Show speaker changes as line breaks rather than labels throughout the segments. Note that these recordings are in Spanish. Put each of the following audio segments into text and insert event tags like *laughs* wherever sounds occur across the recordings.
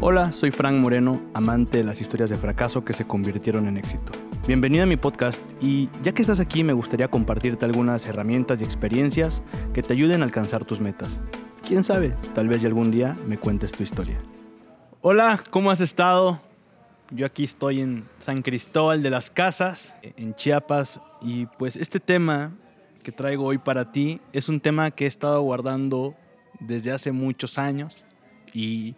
Hola, soy Frank Moreno, amante de las historias de fracaso que se convirtieron en éxito. Bienvenido a mi podcast y ya que estás aquí me gustaría compartirte algunas herramientas y experiencias que te ayuden a alcanzar tus metas. Quién sabe, tal vez algún día me cuentes tu historia. Hola, ¿cómo has estado? Yo aquí estoy en San Cristóbal de las Casas, en Chiapas, y pues este tema que traigo hoy para ti es un tema que he estado guardando desde hace muchos años y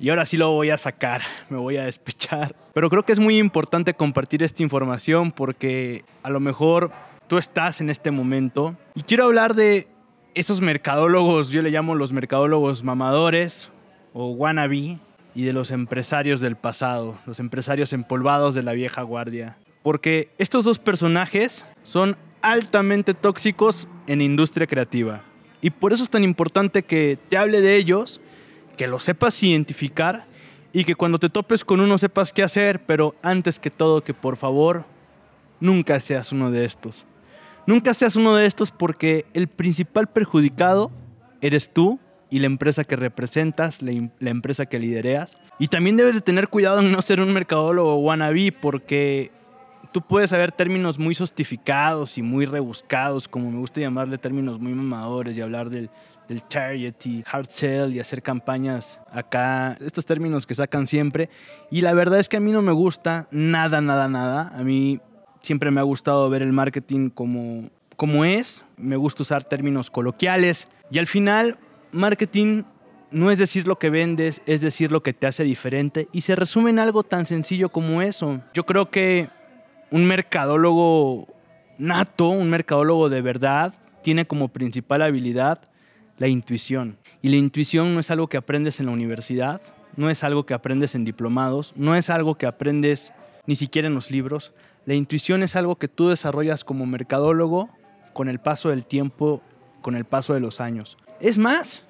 y ahora sí lo voy a sacar, me voy a despechar. Pero creo que es muy importante compartir esta información porque a lo mejor tú estás en este momento. Y quiero hablar de esos mercadólogos, yo le llamo los mercadólogos mamadores o wannabe, y de los empresarios del pasado, los empresarios empolvados de la vieja guardia. Porque estos dos personajes son altamente tóxicos en industria creativa. Y por eso es tan importante que te hable de ellos que lo sepas identificar y que cuando te topes con uno sepas qué hacer, pero antes que todo que por favor nunca seas uno de estos. Nunca seas uno de estos porque el principal perjudicado eres tú y la empresa que representas, la, empresa que lidereas. Y también debes de tener cuidado en no ser un mercadólogo wannabe porque tú puedes saber términos muy sostificados y muy rebuscados, como me gusta llamarle términos muy mamadores y hablar del, del target y hard sell y hacer campañas acá, estos términos que sacan siempre. Y la verdad es que a mí no me gusta nada, nada, nada. A mí siempre me ha gustado ver el marketing como, como es. Me gusta usar términos coloquiales. Y al final, marketing no es decir lo que vendes, es decir lo que te hace diferente. Y se resume en algo tan sencillo como eso. Yo creo que un mercadólogo nato, un mercadólogo de verdad, tiene como principal habilidad la intuición. Y la intuición no es algo que aprendes en la universidad, no es algo que aprendes en diplomados, no es algo que aprendes ni siquiera en los libros. La intuición es algo que tú desarrollas como mercadólogo con el paso del tiempo, con el paso de los años. Es más,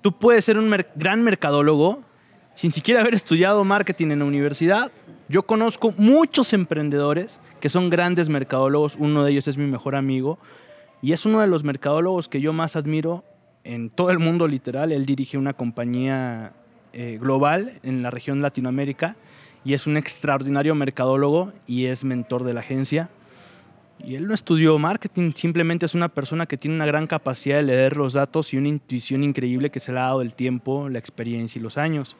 tú puedes ser un gran mercadólogo sin siquiera haber estudiado marketing en la universidad. Yo conozco muchos emprendedores que son grandes mercadólogos, uno de ellos es mi mejor amigo y es uno de los mercadólogos que yo más admiro en todo el mundo literal. Él dirige una compañía eh, global en la región Latinoamérica y es un extraordinario mercadólogo y es mentor de la agencia. Y él no estudió marketing, simplemente es una persona que tiene una gran capacidad de leer los datos y una intuición increíble que se le ha dado el tiempo, la experiencia y los años.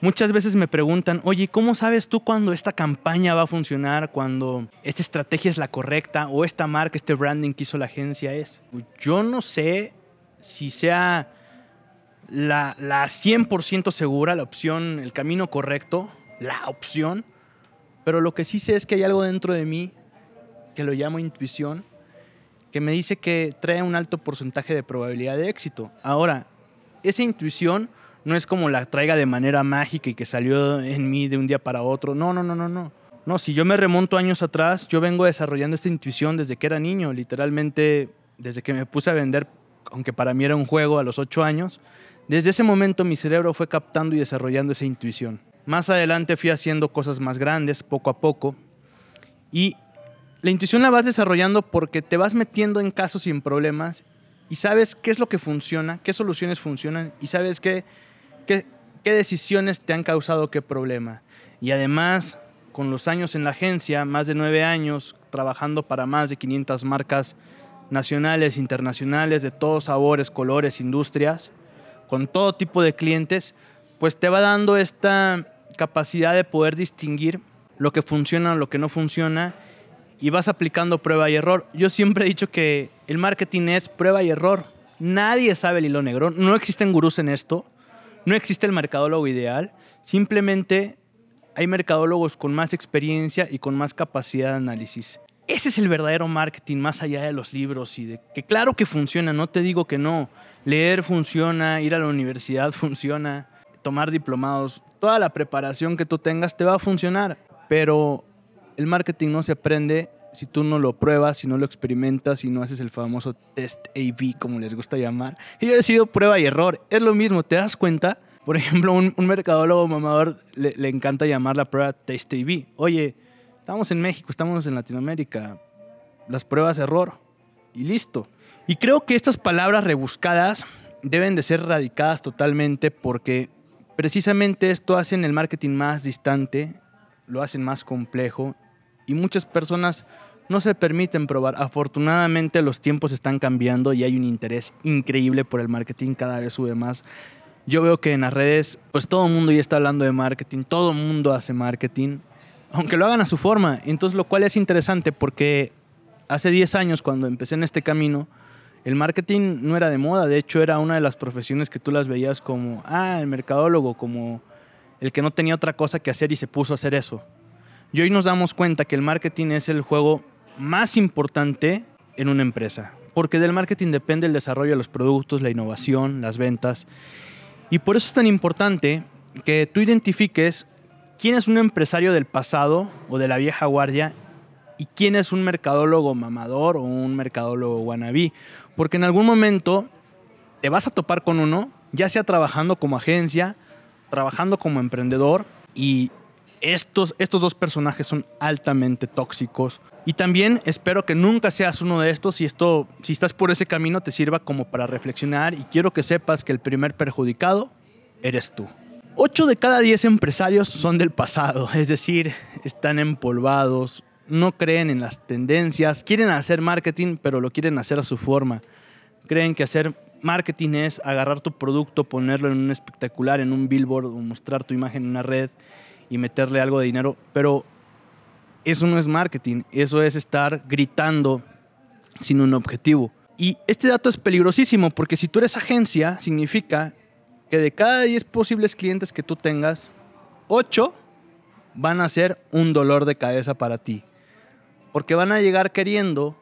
Muchas veces me preguntan, oye, ¿cómo sabes tú cuando esta campaña va a funcionar, cuando esta estrategia es la correcta o esta marca, este branding que hizo la agencia es? Yo no sé si sea la, la 100% segura, la opción, el camino correcto, la opción, pero lo que sí sé es que hay algo dentro de mí que lo llamo intuición, que me dice que trae un alto porcentaje de probabilidad de éxito. Ahora, esa intuición no es como la traiga de manera mágica y que salió en mí de un día para otro. No, no, no, no, no. No, si yo me remonto años atrás, yo vengo desarrollando esta intuición desde que era niño, literalmente desde que me puse a vender aunque para mí era un juego a los ocho años, desde ese momento mi cerebro fue captando y desarrollando esa intuición. Más adelante fui haciendo cosas más grandes, poco a poco, y la intuición la vas desarrollando porque te vas metiendo en casos en problemas y sabes qué es lo que funciona, qué soluciones funcionan y sabes qué, qué, qué decisiones te han causado qué problema. Y además, con los años en la agencia, más de nueve años trabajando para más de 500 marcas nacionales, internacionales, de todos sabores, colores, industrias, con todo tipo de clientes, pues te va dando esta capacidad de poder distinguir lo que funciona, lo que no funciona y vas aplicando prueba y error. Yo siempre he dicho que el marketing es prueba y error. Nadie sabe el hilo negro, no existen gurús en esto, no existe el mercadólogo ideal, simplemente hay mercadólogos con más experiencia y con más capacidad de análisis. Ese es el verdadero marketing más allá de los libros y de que claro que funciona, no te digo que no. Leer funciona, ir a la universidad *laughs* funciona, tomar diplomados, toda la preparación que tú tengas te va a funcionar, pero el marketing no se aprende si tú no lo pruebas, si no lo experimentas, si no haces el famoso test A-B, como les gusta llamar. Y yo he sido prueba y error. Es lo mismo, ¿te das cuenta? Por ejemplo, un, mercadólogo mamador le, le, encanta llamar la prueba test A-B. Oye, Estamos en México, estamos en Latinoamérica. Las pruebas de error. Y listo. Y creo que estas palabras rebuscadas deben de ser radicadas totalmente porque precisamente esto hace el marketing más distante, lo hacen más complejo y muchas personas no se permiten probar. Afortunadamente los tiempos están cambiando y hay un interés increíble por el marketing, cada vez sube más. Yo veo que en las redes, pues todo el mundo ya está hablando de marketing, todo el mundo hace marketing, aunque lo hagan a su forma. Entonces, lo cual es interesante porque hace 10 años, cuando empecé en este camino, el marketing no era de moda, de hecho era una de las profesiones que tú las veías como, ah, el mercadólogo, como el que no tenía otra cosa que hacer y se puso a hacer eso. Y hoy nos damos cuenta que el marketing es el juego más importante en una empresa, porque del marketing depende el desarrollo de los productos, la innovación, las ventas. Y por eso es tan importante que tú identifiques quién es un empresario del pasado o de la vieja guardia y quién es un mercadólogo mamador o un mercadólogo wannabe. Porque en algún momento te vas a topar con uno, ya sea trabajando como agencia, trabajando como emprendedor y estos, estos dos personajes son altamente tóxicos. Y también espero que nunca seas uno de estos y esto, si estás por ese camino, te sirva como para reflexionar y quiero que sepas que el primer perjudicado eres tú. 8 de cada 10 empresarios son del pasado, es decir, están empolvados, no creen en las tendencias, quieren hacer marketing, pero lo quieren hacer a su forma. Creen que hacer marketing es agarrar tu producto, ponerlo en un espectacular, en un billboard o mostrar tu imagen en una red y meterle algo de dinero, pero eso no es marketing, eso es estar gritando sin un objetivo. Y este dato es peligrosísimo porque si tú eres agencia, significa que de cada 10 posibles clientes que tú tengas, 8 van a ser un dolor de cabeza para ti. Porque van a llegar queriendo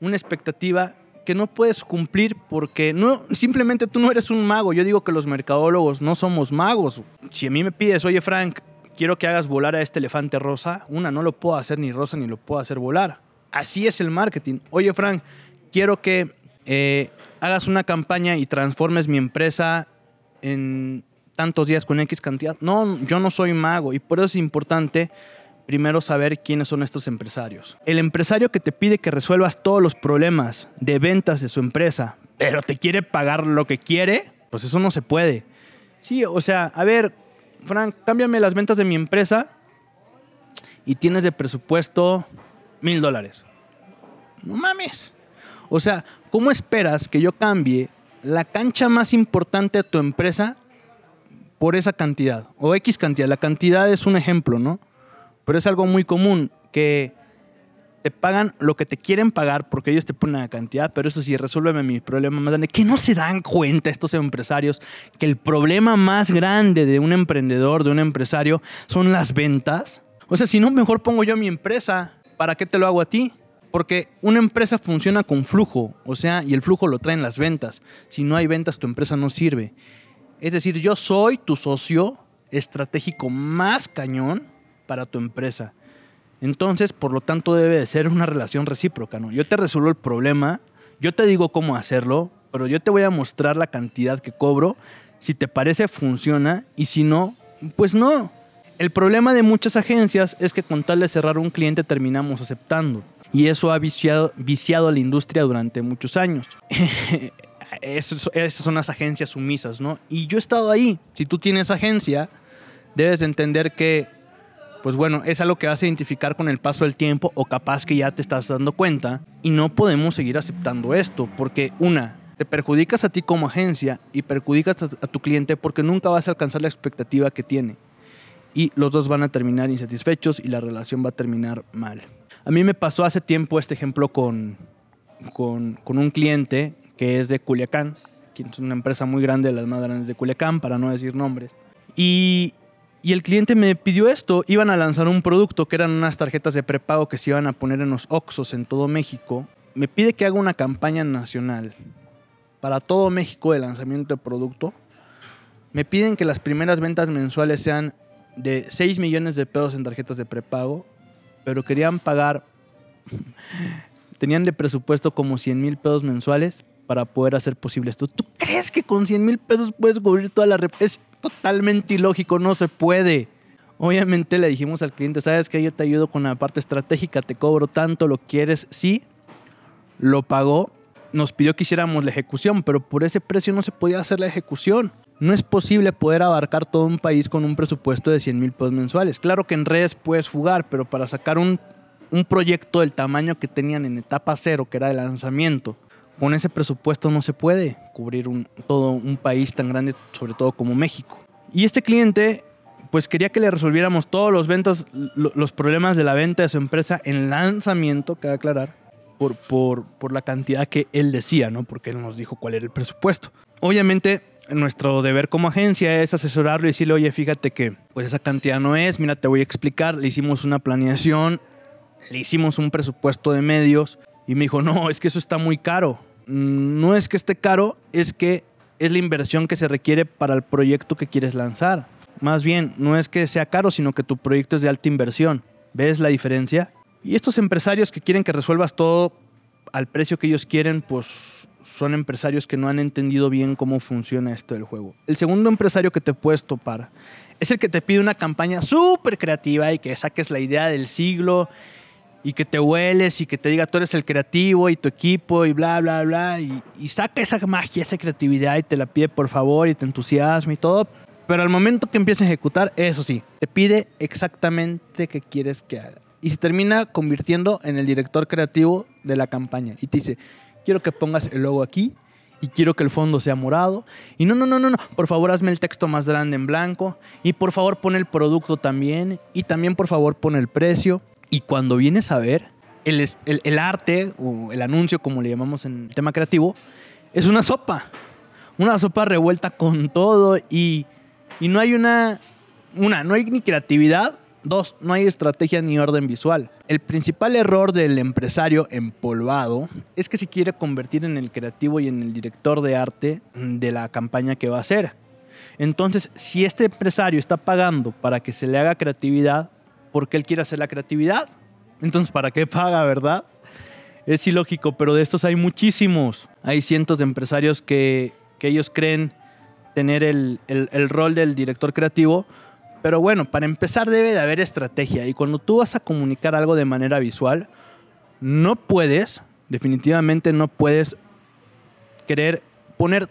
una expectativa que no puedes cumplir porque no, simplemente tú no eres un mago. Yo digo que los mercadólogos no somos magos. Si a mí me pides, oye Frank, quiero que hagas volar a este elefante rosa, una, no lo puedo hacer ni rosa ni lo puedo hacer volar. Así es el marketing. Oye Frank, quiero que eh, hagas una campaña y transformes mi empresa en tantos días con X cantidad. No, yo no soy mago y por eso es importante primero saber quiénes son estos empresarios. El empresario que te pide que resuelvas todos los problemas de ventas de su empresa, pero te quiere pagar lo que quiere, pues eso no se puede. Sí, o sea, a ver, Frank, cámbiame las ventas de mi empresa y tienes de presupuesto mil dólares. No mames. O sea, ¿cómo esperas que yo cambie la cancha más importante de tu empresa por esa cantidad? O X cantidad. La cantidad es un ejemplo, ¿no? Pero es algo muy común que te pagan lo que te quieren pagar porque ellos te ponen la cantidad, pero eso sí, resuélveme mi problema más grande. Que no se dan cuenta estos empresarios que el problema más grande de un emprendedor, de un empresario, son las ventas. O sea, si no, mejor pongo yo mi empresa. ¿Para qué te lo hago a ti? Porque una empresa funciona con flujo, o sea, y el flujo lo traen las ventas. Si no hay ventas, tu empresa no sirve. Es decir, yo soy tu socio estratégico más cañón para tu empresa. Entonces, por lo tanto, debe de ser una relación recíproca, ¿no? Yo te resuelvo el problema, yo te digo cómo hacerlo, pero yo te voy a mostrar la cantidad que cobro. Si te parece, funciona, y si no, pues no. El problema de muchas agencias es que con tal de cerrar un cliente terminamos aceptando. Y eso ha viciado, a la industria durante muchos años. *laughs* esas son las agencias sumisas, ¿no? Y yo he estado ahí. Si tú tienes agencia, debes entender que pues bueno, es algo que vas a identificar con el paso del tiempo o capaz que ya te estás dando cuenta y no podemos seguir aceptando esto porque una, te perjudicas a ti como agencia y perjudicas a tu cliente porque nunca vas a alcanzar la expectativa que tiene y los dos van a terminar insatisfechos y la relación va a terminar mal. A mí me pasó hace tiempo este ejemplo con, con, con un cliente que es de Culiacán, que es una empresa muy grande, de las más grandes de Culiacán, para no decir nombres. Y y el cliente me pidió esto. Iban a lanzar un producto que eran unas tarjetas de prepago que se iban a poner en los Oxos en todo México. Me pide que haga una campaña nacional para todo México de lanzamiento de producto. Me piden que las primeras ventas mensuales sean de 6 millones de pesos en tarjetas de prepago, pero querían pagar, *laughs* tenían de presupuesto como 100 mil pesos mensuales para poder hacer posible esto. ¿Tú crees que con 100 mil pesos puedes cubrir toda la... Es totalmente ilógico, no se puede. Obviamente le dijimos al cliente, sabes que yo te ayudo con la parte estratégica, te cobro tanto, lo quieres, sí, lo pagó, nos pidió que hiciéramos la ejecución, pero por ese precio no se podía hacer la ejecución. No es posible poder abarcar todo un país con un presupuesto de 100 mil pesos mensuales. Claro que en redes puedes jugar, pero para sacar un, proyecto del tamaño que tenían en etapa cero, que era el lanzamiento, con ese presupuesto no se puede cubrir todo un país tan grande, sobre todo como México. Y este cliente, pues quería que le resolviéramos todos los ventas, los problemas de la venta de su empresa en lanzamiento, que aclarar, por, por, por la cantidad que él decía, ¿no? Porque él nos dijo cuál era el presupuesto. Obviamente, nuestro deber como agencia es asesorarlo y decirle, oye, fíjate que pues esa cantidad no es, mira, te voy a explicar, le hicimos una planeación, le hicimos un presupuesto de medios y me dijo, no, es que eso está muy caro. Mm, no es que esté caro, es que es la inversión que se requiere para el proyecto que quieres lanzar. Más bien, no es que sea caro, sino que tu proyecto es de alta inversión. ¿Ves la diferencia? Y estos empresarios que quieren que resuelvas todo al precio que ellos quieren, pues son empresarios que no han entendido bien cómo funciona esto del juego. El segundo empresario que te puedes topar es el que te pide una campaña súper creativa y que saques la idea del siglo y que te hueles y que te diga tú eres el creativo y tu equipo y bla, bla, bla. Y, y saca esa magia, esa creatividad y te la pide por favor y te entusiasma y todo. Pero al momento que empieza a ejecutar, eso sí, te pide exactamente qué quieres que haga. Y se termina convirtiendo en el director creativo de la campaña. Y te dice, quiero que pongas el logo aquí y quiero que el fondo sea morado. Y no, no, no, no, no, por favor hazme el texto más grande en blanco y por favor pon el producto también y también por favor pon el precio. Y cuando vienes a ver, el, el, arte o el anuncio, como le llamamos en el tema creativo, es una sopa. Una sopa revuelta con todo y, y no hay una, una, no hay ni creatividad Dos, no hay estrategia ni orden visual. El principal error del empresario empolvado es que se quiere convertir en el creativo y en el director de arte de la campaña que va a hacer. Entonces, si este empresario está pagando para que se le haga creatividad, ¿por qué él quiere hacer la creatividad? Entonces, ¿para qué paga, verdad? Es ilógico, pero de estos hay muchísimos. Hay cientos de empresarios que, ellos creen tener el, el rol del director creativo, pero bueno, para empezar debe de haber estrategia y cuando tú vas a comunicar algo de manera visual, no puedes, definitivamente no puedes querer poner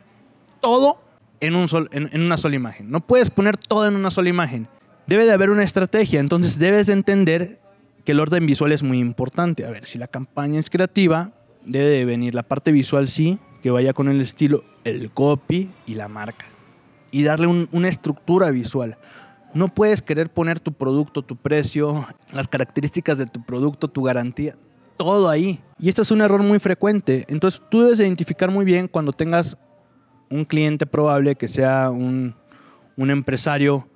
todo en, un sol, en, una sola imagen. No puedes poner todo en una sola imagen. Debe de haber una estrategia, entonces debes de entender que el orden visual es muy importante. A ver, si la campaña es creativa, debe de venir la parte visual sí, que vaya con el estilo, el copy y la marca. Y darle una estructura visual. No puedes querer poner tu producto, tu precio, las características de tu producto, tu garantía, todo ahí. Y esto es un error muy frecuente. Entonces tú debes identificar muy bien cuando tengas un cliente probable que sea un, empresario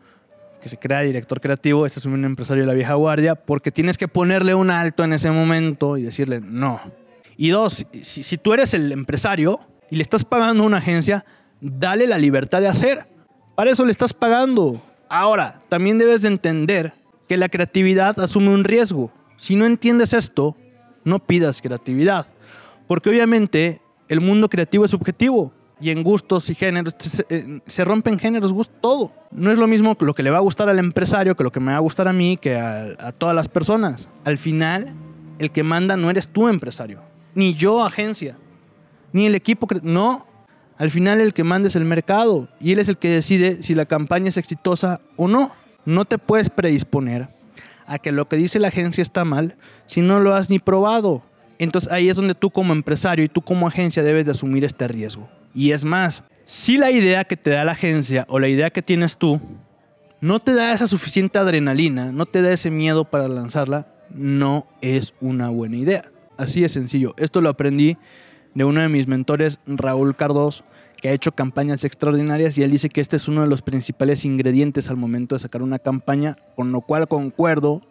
que se crea director creativo, este es un empresario de la vieja guardia, porque tienes que ponerle un alto en ese momento y decirle no. Y dos, si, si tú eres el empresario y le estás pagando a una agencia, dale la libertad de hacer. Para eso le estás pagando. Ahora, también debes de entender que la creatividad asume un riesgo. Si no entiendes esto, no pidas creatividad. Porque obviamente el mundo creativo es subjetivo y en gustos y géneros se, eh, rompen géneros, gustos, todo. No es lo mismo lo que le va a gustar al empresario que lo que me va a gustar a mí, que a, a todas las personas. Al final, el que manda no eres tú, empresario, ni yo, agencia, ni el equipo. No, al final el que manda es el mercado y él es el que decide si la campaña es exitosa o no. No te puedes predisponer a que lo que dice la agencia está mal si no lo has ni probado. Entonces ahí es donde tú como empresario y tú como agencia debes de asumir este riesgo. Y es más, si la idea que te da la agencia o la idea que tienes tú no te da esa suficiente adrenalina, no te da ese miedo para lanzarla, no es una buena idea. Así es sencillo. Esto lo aprendí de uno de mis mentores, Raúl Cardos, que ha hecho campañas extraordinarias y él dice que este es uno de los principales ingredientes al momento de sacar una campaña, con lo cual concuerdo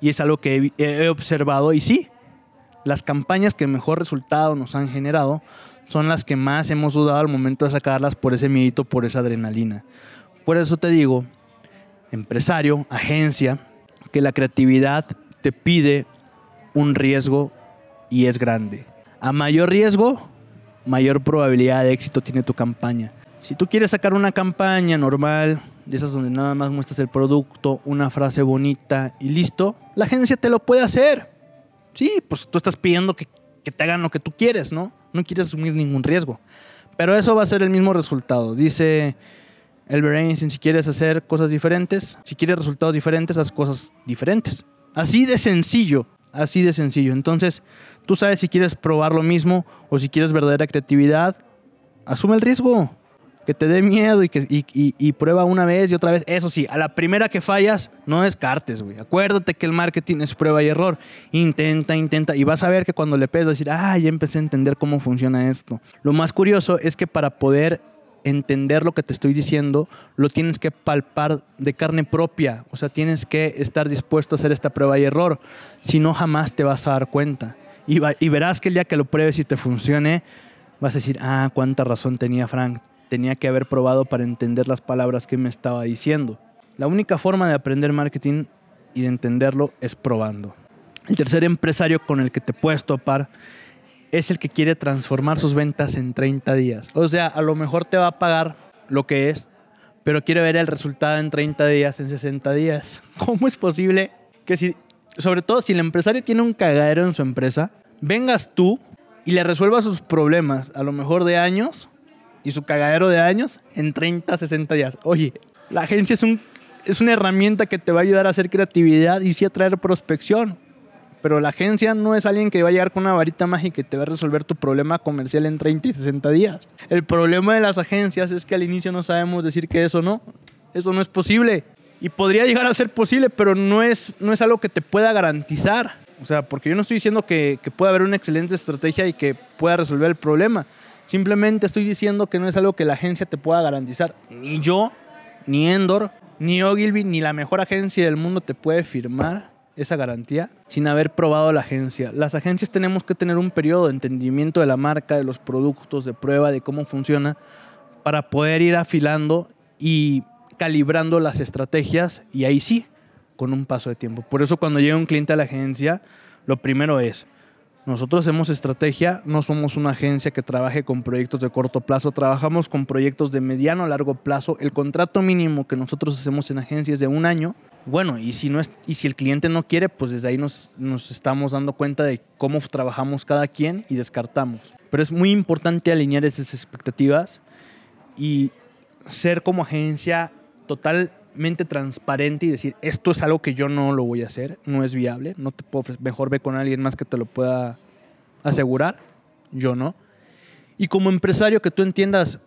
y es algo que he, observado y sí, las campañas que mejor resultado nos han generado son las que más hemos dudado al momento de sacarlas por ese miedito, por esa adrenalina. Por eso te digo, empresario, agencia, que la creatividad te pide un riesgo y es grande. A mayor riesgo, mayor probabilidad de éxito tiene tu campaña. Si tú quieres sacar una campaña normal, de esas donde nada más muestras el producto, una frase bonita y listo, la agencia te lo puede hacer. Sí, pues tú estás pidiendo que, que te hagan lo que tú quieres, ¿no? No quieres asumir ningún riesgo. Pero eso va a ser el mismo resultado. Dice Albert Einstein, si quieres hacer cosas diferentes, si quieres resultados diferentes, haz cosas diferentes. Así de sencillo, así de sencillo. Entonces, tú sabes si quieres probar lo mismo o si quieres verdadera creatividad, asume el riesgo que te dé miedo y, que, y, prueba una vez y otra vez. Eso sí, a la primera que fallas, no descartes, güey. Acuérdate que el marketing es prueba y error. Intenta, intenta. Y vas a ver que cuando le pedes, decir, ah, ya empecé a entender cómo funciona esto. Lo más curioso es que para poder entender lo que te estoy diciendo, lo tienes que palpar de carne propia. O sea, tienes que estar dispuesto a hacer esta prueba y error. Si no, jamás te vas a dar cuenta. Y, verás que el día que lo pruebes y te funcione, vas a decir, ah, cuánta razón tenía Frank tenía que haber probado para entender las palabras que me estaba diciendo. La única forma de aprender marketing y de entenderlo es probando. El tercer empresario con el que te puedes topar es el que quiere transformar sus ventas en 30 días. O sea, a lo mejor te va a pagar lo que es, pero quiere ver el resultado en 30 días, en 60 días. *laughs* ¿Cómo es posible que si, sobre todo si el empresario tiene un cagadero en su empresa, vengas tú y le resuelvas sus problemas, a lo mejor de años, y su cagadero de años en 30, 60 días. Oye, la agencia es, un, es una herramienta que te va a ayudar a hacer creatividad y sí a traer prospección. Pero la agencia no es alguien que va a llegar con una varita mágica y te va a resolver tu problema comercial en 30 y 60 días. El problema de las agencias es que al inicio no sabemos decir que eso no. Eso no es posible. Y podría llegar a ser posible, pero no es, no es algo que te pueda garantizar. O sea, porque yo no estoy diciendo que, que pueda haber una excelente estrategia y que pueda resolver el problema. Simplemente estoy diciendo que no es algo que la agencia te pueda garantizar. Ni yo, ni Endor, ni Ogilvy, ni la mejor agencia del mundo te puede firmar esa garantía sin haber probado la agencia. Las agencias tenemos que tener un periodo de entendimiento de la marca, de los productos, de prueba, de cómo funciona, para poder ir afilando y calibrando las estrategias y ahí sí, con un paso de tiempo. Por eso cuando llega un cliente a la agencia, lo primero es, nosotros hacemos estrategia, no somos una agencia que trabaje con proyectos de corto plazo, trabajamos con proyectos de mediano a largo plazo. El contrato mínimo que nosotros hacemos en agencia es de un año. Bueno, y si, no es, y si el cliente no quiere, pues desde ahí nos, nos estamos dando cuenta de cómo trabajamos cada quien y descartamos. Pero es muy importante alinear esas expectativas y ser como agencia totalmente transparente y decir, esto es algo que yo no lo voy a hacer, no es viable, no te puedo mejor ve con alguien más que te lo pueda asegurar, yo no. Y como empresario que tú entiendas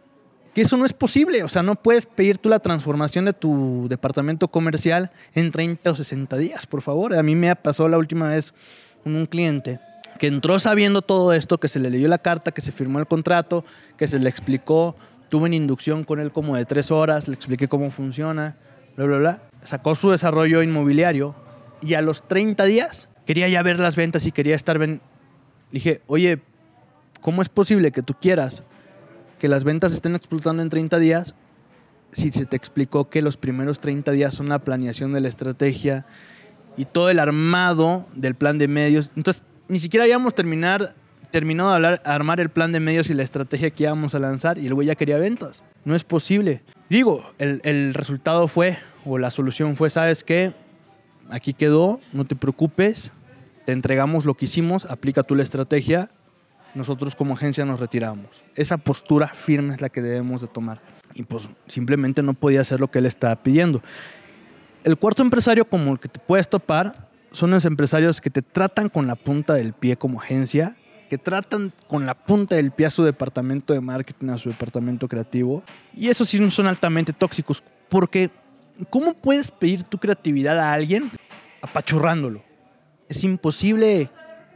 que eso no es posible, o sea, no puedes pedir tú la transformación de tu departamento comercial en 30 o 60 días, por favor. A mí me pasó la última vez con un cliente que entró sabiendo todo esto, que se le leyó la carta, que se firmó el contrato, que se le explicó, tuve una inducción con él como de tres horas, le expliqué cómo funciona, bla, bla, bla. Sacó su desarrollo inmobiliario y a los 30 días quería ya ver las ventas y quería estar, dije, oye, ¿cómo es posible que tú quieras que las ventas estén explotando en 30 días si se te explicó que los primeros 30 días son la planeación de la estrategia y todo el armado del plan de medios? Entonces, ni siquiera habíamos terminar, terminado de hablar, armar el plan de medios y la estrategia que íbamos a lanzar y el güey ya quería ventas. No es posible. Digo, el, el resultado fue, o la solución fue, ¿sabes qué? Aquí quedó, no te preocupes, te entregamos lo que hicimos, aplica tú la estrategia, nosotros como agencia nos retiramos. Esa postura firme es la que debemos de tomar. Y pues simplemente no podía hacer lo que él estaba pidiendo. El cuarto empresario como el que te puedes topar son los empresarios que te tratan con la punta del pie como agencia, que tratan con la punta del pie a su departamento de marketing, a su departamento creativo. Y esos sí son altamente tóxicos, porque ¿cómo puedes pedir tu creatividad a alguien apachurrándolo? Es imposible.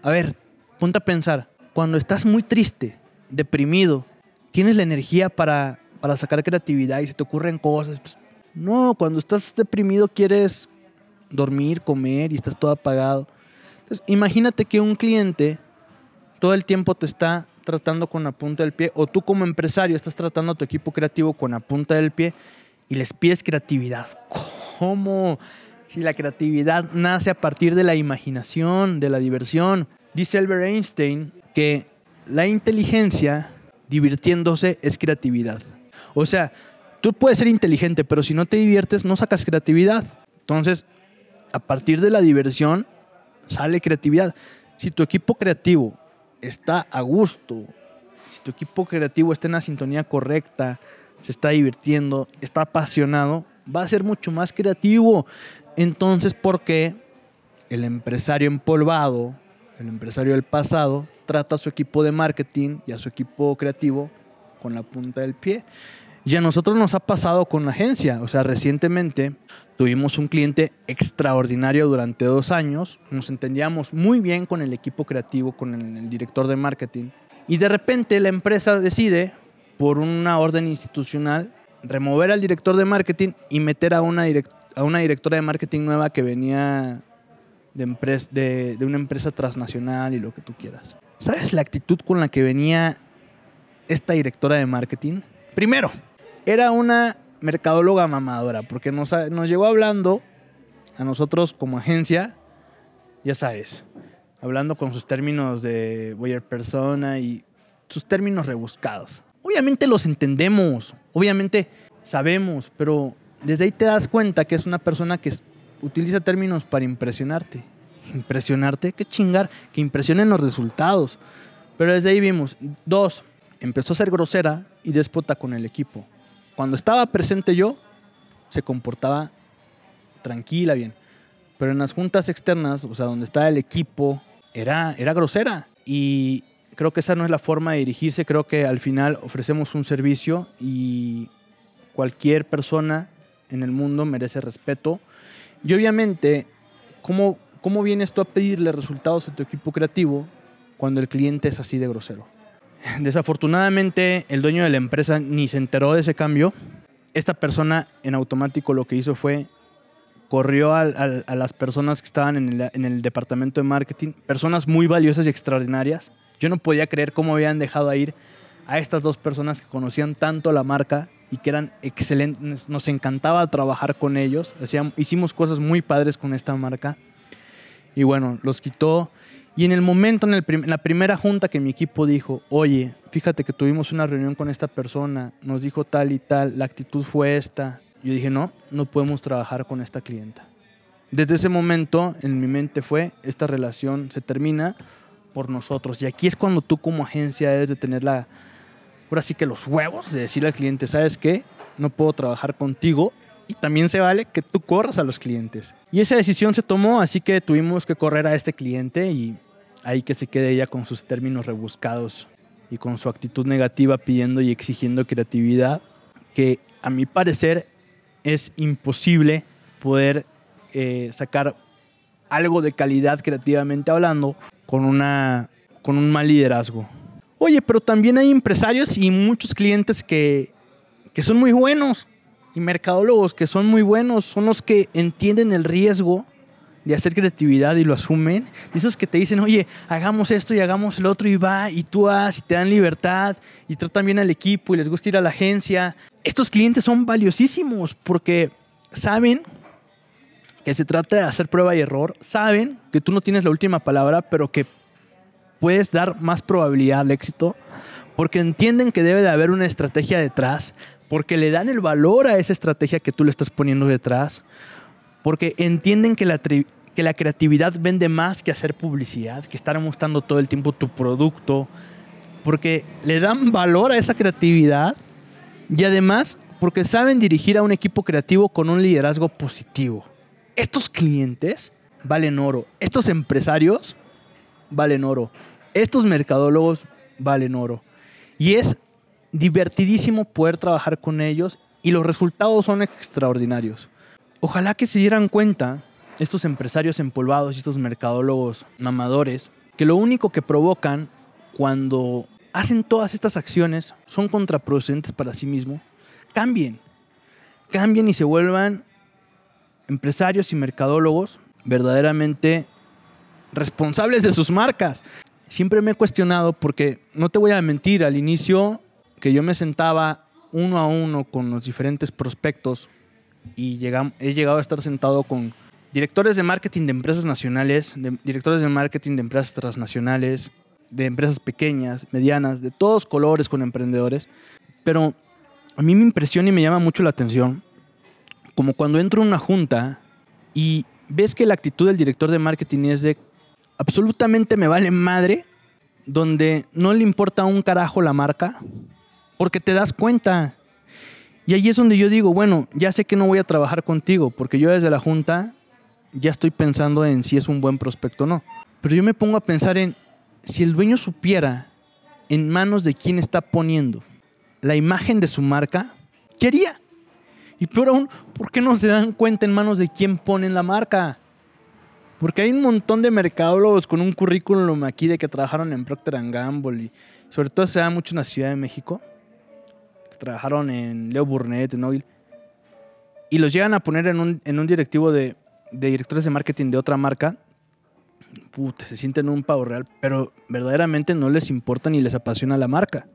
A ver, ponte a pensar. Cuando estás muy triste, deprimido, tienes la energía para, para sacar creatividad y se te ocurren cosas. Pues, no, cuando estás deprimido quieres dormir, comer y estás todo apagado. Imagínate que un cliente todo el tiempo te está tratando con la punta del pie o tú como empresario estás tratando a tu equipo creativo con la punta del pie y les pides creatividad. ¿Cómo? si la creatividad nace a partir de la imaginación, de la diversión. Dice Albert Einstein que la inteligencia divirtiéndose es creatividad. O sea, tú puedes ser inteligente, pero si no te diviertes, no sacas creatividad. Entonces, a partir de la diversión sale creatividad. Si tu equipo creativo está a gusto, si tu equipo creativo está en la sintonía correcta, se está divirtiendo, está apasionado, va a ser mucho más creativo. Entonces, ¿por qué el empresario empolvado, el empresario del pasado, trata a su equipo de marketing y a su equipo creativo con la punta del pie? Y a nosotros nos ha pasado con la agencia. O sea, recientemente tuvimos un cliente extraordinario durante dos años. Nos entendíamos muy bien con el equipo creativo, con el, director de marketing. Y de repente la empresa decide, por una orden institucional, remover al director de marketing y meter a una, a una directora de marketing nueva que venía de, de, de una empresa transnacional y lo que tú quieras. ¿Sabes la actitud con la que venía esta directora de marketing? Primero, era una mercadóloga mamadora, porque nos, nos llegó hablando a nosotros como agencia, ya sabes, hablando con sus términos de Boyer persona y sus términos rebuscados. Obviamente los entendemos, obviamente sabemos, pero desde ahí te das cuenta que es una persona que utiliza términos para impresionarte. Impresionarte, qué chingar, que impresionen los resultados. Pero desde ahí vimos, dos, empezó a ser grosera y déspota con el equipo. Cuando estaba presente yo, se comportaba tranquila, bien. Pero en las juntas externas, o sea, donde estaba el equipo, era, era grosera. Y creo que esa no es la forma de dirigirse. Creo que al final ofrecemos un servicio y cualquier persona en el mundo merece respeto. Y obviamente, ¿cómo, cómo vienes tú a pedirle resultados a tu equipo creativo cuando el cliente es así de grosero? *laughs* Desafortunadamente, el dueño de la empresa ni se enteró de ese cambio. Esta persona en automático lo que hizo fue corrió a, las personas que estaban en el, en el, departamento de marketing, personas muy valiosas y extraordinarias. Yo no podía creer cómo habían dejado a ir a estas dos personas que conocían tanto la marca y que eran excelentes. Nos encantaba trabajar con ellos. hicimos cosas muy padres con esta marca. Y bueno, los quitó y en el momento, en, la primera junta que mi equipo dijo, oye, fíjate que tuvimos una reunión con esta persona, nos dijo tal y tal, la actitud fue esta. Yo dije, no, no podemos trabajar con esta clienta. Desde ese momento, en mi mente fue, esta relación se termina por nosotros. Y aquí es cuando tú como agencia debes de tener la, ahora sí que los huevos de decirle al cliente, ¿sabes qué? No puedo trabajar contigo también se vale que tú corras a los clientes. Y esa decisión se tomó, así que tuvimos que correr a este cliente y ahí que se quede ella con sus términos rebuscados y con su actitud negativa pidiendo y exigiendo creatividad, que a mi parecer es imposible poder eh, sacar algo de calidad creativamente hablando con, una, con un mal liderazgo. Oye, pero también hay empresarios y muchos clientes que, que son muy buenos y mercadólogos que son muy buenos, son los que entienden el riesgo de hacer creatividad y lo asumen. Esos que te dicen, oye, hagamos esto y hagamos el otro y va, y tú haz, y te dan libertad, y tratan bien al equipo y les gusta ir a la agencia. Estos clientes son valiosísimos porque saben que se trata de hacer prueba y error, saben que tú no tienes la última palabra, pero que puedes dar más probabilidad de éxito, porque entienden que debe de haber una estrategia detrás, porque le dan el valor a esa estrategia que tú le estás poniendo detrás, porque entienden que la, que la creatividad vende más que hacer publicidad, que estar mostrando todo el tiempo tu producto, porque le dan valor a esa creatividad y además porque saben dirigir a un equipo creativo con un liderazgo positivo. Estos clientes valen oro, estos empresarios valen oro, estos mercadólogos valen oro. Y es divertidísimo poder trabajar con ellos y los resultados son extraordinarios. Ojalá que se dieran cuenta estos empresarios empolvados y estos mercadólogos mamadores que lo único que provocan cuando hacen todas estas acciones son contraproducentes para sí mismos. Cambien, cambien y se vuelvan empresarios y mercadólogos verdaderamente responsables de sus marcas. Siempre me he cuestionado porque, no te voy a mentir, al inicio que yo me sentaba uno a uno con los diferentes prospectos y he llegado a estar sentado con directores de marketing de empresas nacionales, directores de marketing de empresas transnacionales, de empresas pequeñas, medianas, de todos colores con emprendedores. Pero a mí me impresiona y me llama mucho la atención, como cuando entro a una junta y ves que la actitud del director de marketing es de absolutamente me vale madre, donde no le importa un carajo la marca, porque te das cuenta. Y ahí es donde yo digo, bueno, ya sé que no voy a trabajar contigo, porque yo desde la junta ya estoy pensando en si es un buen prospecto o no. Pero yo me pongo a pensar en si el dueño supiera en manos de quién está poniendo la imagen de su marca, ¿qué haría? Y peor aún, ¿por qué no se dan cuenta en manos de quién ponen la marca? Porque hay un montón de mercadólogos con un currículum aquí de que trabajaron en Procter Gamble y sobre todo se da mucho en la Ciudad de México. Trabajaron en Leo Burnett, en Oil. Y los llegan a poner en un, en un directivo de, de directores de marketing de otra marca puta, se sienten un pavo real, pero verdaderamente no les importa ni les apasiona la marca.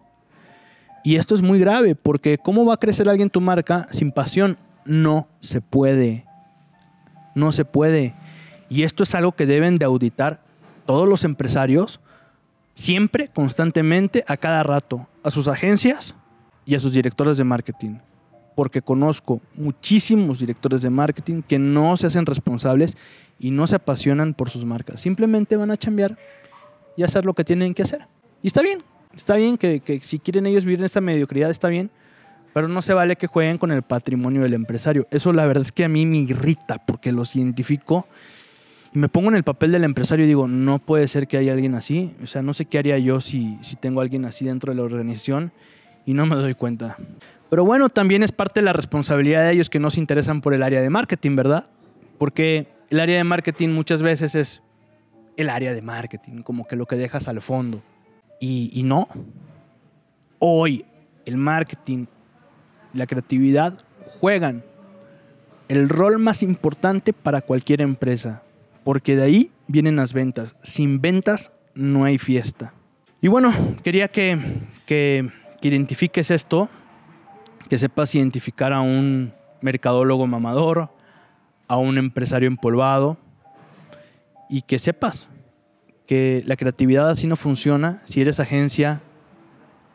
Y esto es muy grave, porque ¿cómo va a crecer alguien tu marca sin pasión? No se puede. No se puede. Y esto es algo que deben de auditar todos los empresarios, siempre, constantemente, a cada rato, a sus agencias y a sus directores de marketing porque conozco muchísimos directores de marketing que no se hacen responsables y no se apasionan por sus marcas. Simplemente van a cambiar y hacer lo que tienen que hacer. Y está bien, está bien que, si quieren ellos vivir en esta mediocridad, está bien, pero no se vale que jueguen con el patrimonio del empresario. Eso la verdad es que a mí me irrita porque los identifico y me pongo en el papel del empresario y digo, no puede ser que haya alguien así. O sea, no sé qué haría yo si, si tengo alguien así dentro de la organización y no me doy cuenta. Pero bueno, también es parte de la responsabilidad de ellos que no se interesan por el área de marketing, ¿verdad? Porque el área de marketing muchas veces es el área de marketing, como que lo que dejas al fondo. Y, no. Hoy el marketing, la creatividad juegan el rol más importante para cualquier empresa, porque de ahí vienen las ventas. Sin ventas no hay fiesta. Y bueno, quería que, que identifiques esto que sepas identificar a un mercadólogo mamador, a un empresario empolvado y que sepas que la creatividad así no funciona. Si eres agencia,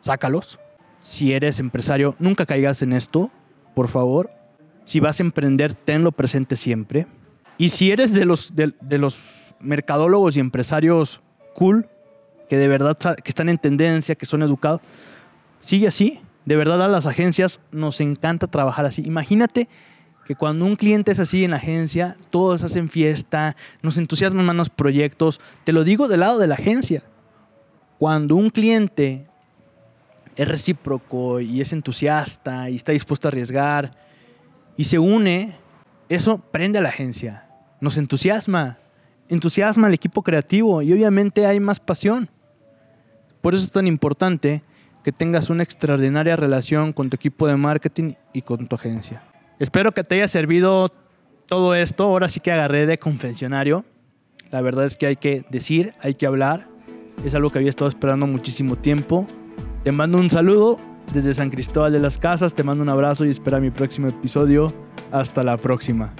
sácalos. Si eres empresario, nunca caigas en esto, por favor. Si vas a emprender, tenlo presente siempre. Y si eres de los, de, los mercadólogos y empresarios cool, que de verdad que están en tendencia, que son educados, sigue así. De verdad a las agencias nos encanta trabajar así. Imagínate que cuando un cliente es así en la agencia, todos hacen fiesta, nos entusiasman más los proyectos. Te lo digo del lado de la agencia. Cuando un cliente es recíproco y es entusiasta y está dispuesto a arriesgar y se une, eso prende a la agencia, nos entusiasma, entusiasma al equipo creativo y obviamente hay más pasión. Por eso es tan importante que tengas una extraordinaria relación con tu equipo de marketing y con tu agencia. Espero que te haya servido todo esto. Ahora sí que agarré de confesionario. La verdad es que hay que decir, hay que hablar. Es algo que había estado esperando muchísimo tiempo. Te mando un saludo desde San Cristóbal de las Casas. Te mando un abrazo y espera mi próximo episodio. Hasta la próxima.